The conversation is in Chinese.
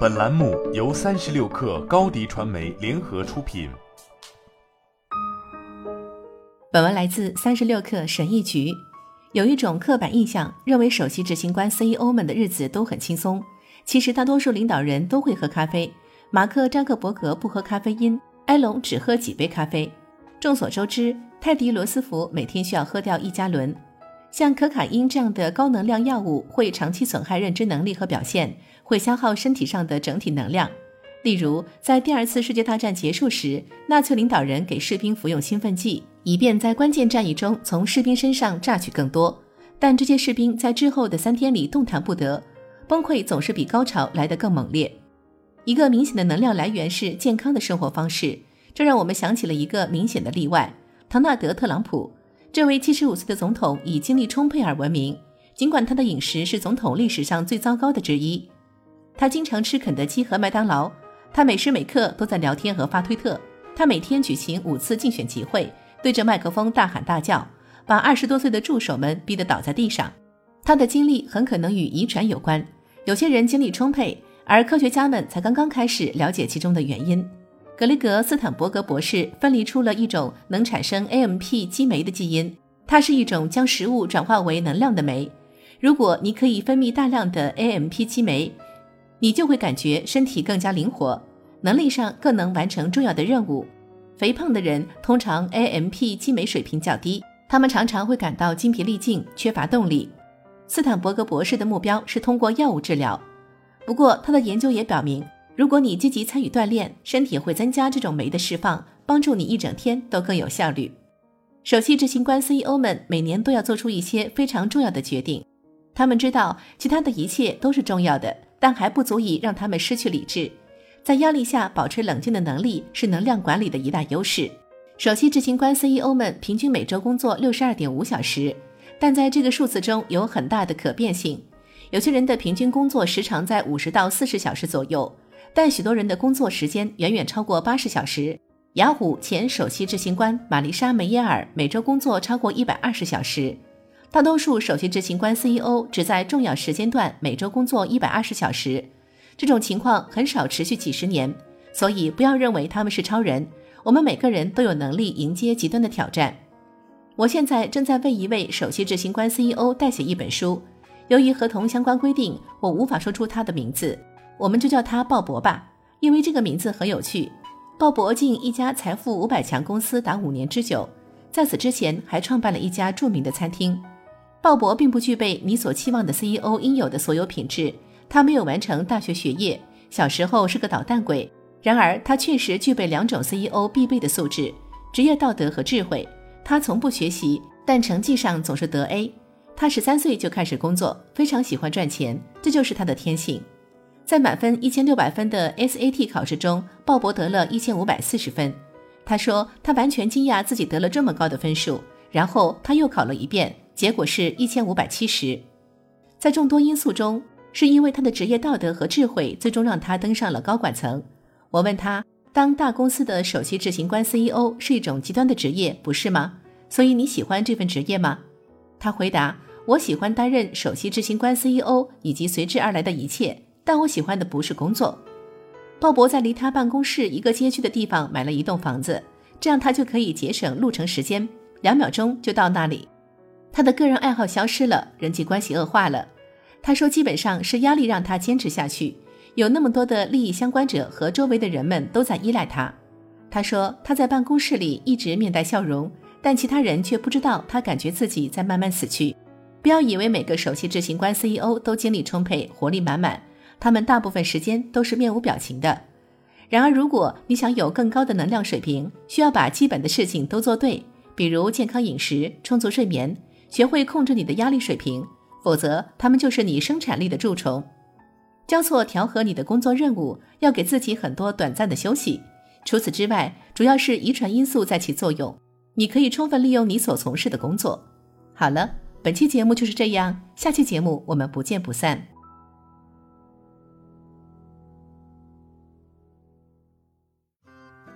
本栏目由三十六氪高低传媒联合出品。本文来自三十六氪神译局。有一种刻板印象，认为首席执行官 CEO 们的日子都很轻松。其实大多数领导人都会喝咖啡。马克·扎克伯格不喝咖啡因，埃隆只喝几杯咖啡。众所周知，泰迪·罗斯福每天需要喝掉一加仑。像可卡因这样的高能量药物会长期损害认知能力和表现，会消耗身体上的整体能量。例如，在第二次世界大战结束时，纳粹领导人给士兵服用兴奋剂，以便在关键战役中从士兵身上榨取更多。但这些士兵在之后的三天里动弹不得，崩溃总是比高潮来得更猛烈。一个明显的能量来源是健康的生活方式，这让我们想起了一个明显的例外——唐纳德·特朗普。这位七十五岁的总统以精力充沛而闻名，尽管他的饮食是总统历史上最糟糕的之一。他经常吃肯德基和麦当劳，他每时每刻都在聊天和发推特。他每天举行五次竞选集会，对着麦克风大喊大叫，把二十多岁的助手们逼得倒在地上。他的经历很可能与遗传有关，有些人精力充沛，而科学家们才刚刚开始了解其中的原因。格雷格·斯坦伯格博士分离出了一种能产生 AMP 激酶的基因，它是一种将食物转化为能量的酶。如果你可以分泌大量的 AMP 激酶，你就会感觉身体更加灵活，能力上更能完成重要的任务。肥胖的人通常 AMP 激酶水平较低，他们常常会感到精疲力尽、缺乏动力。斯坦伯格博士的目标是通过药物治疗，不过他的研究也表明。如果你积极参与锻炼，身体会增加这种酶的释放，帮助你一整天都更有效率。首席执行官 CEO 们每年都要做出一些非常重要的决定，他们知道其他的一切都是重要的，但还不足以让他们失去理智。在压力下保持冷静的能力是能量管理的一大优势。首席执行官 CEO 们平均每周工作六十二点五小时，但在这个数字中有很大的可变性。有些人的平均工作时长在五十到四十小时左右。但许多人的工作时间远远超过八十小时。雅虎前首席执行官玛丽莎·梅耶尔每周工作超过一百二十小时。大多数首席执行官 CEO 只在重要时间段每周工作一百二十小时。这种情况很少持续几十年，所以不要认为他们是超人。我们每个人都有能力迎接极端的挑战。我现在正在为一位首席执行官 CEO 代写一本书，由于合同相关规定，我无法说出他的名字。我们就叫他鲍勃吧，因为这个名字很有趣。鲍勃进一家财富五百强公司达五年之久，在此之前还创办了一家著名的餐厅。鲍勃并不具备你所期望的 CEO 应有的所有品质，他没有完成大学学业，小时候是个捣蛋鬼。然而，他确实具备两种 CEO 必备的素质：职业道德和智慧。他从不学习，但成绩上总是得 A。他十三岁就开始工作，非常喜欢赚钱，这就是他的天性。在满分一千六百分的 SAT 考试中，鲍勃得了一千五百四十分。他说他完全惊讶自己得了这么高的分数。然后他又考了一遍，结果是一千五百七十。在众多因素中，是因为他的职业道德和智慧最终让他登上了高管层。我问他，当大公司的首席执行官 CEO 是一种极端的职业，不是吗？所以你喜欢这份职业吗？他回答：我喜欢担任首席执行官 CEO 以及随之而来的一切。但我喜欢的不是工作。鲍勃在离他办公室一个街区的地方买了一栋房子，这样他就可以节省路程时间，两秒钟就到那里。他的个人爱好消失了，人际关系恶化了。他说，基本上是压力让他坚持下去。有那么多的利益相关者和周围的人们都在依赖他。他说，他在办公室里一直面带笑容，但其他人却不知道他感觉自己在慢慢死去。不要以为每个首席执行官 CEO 都精力充沛、活力满满。他们大部分时间都是面无表情的。然而，如果你想有更高的能量水平，需要把基本的事情都做对，比如健康饮食、充足睡眠，学会控制你的压力水平，否则他们就是你生产力的蛀虫。交错调和你的工作任务，要给自己很多短暂的休息。除此之外，主要是遗传因素在起作用。你可以充分利用你所从事的工作。好了，本期节目就是这样，下期节目我们不见不散。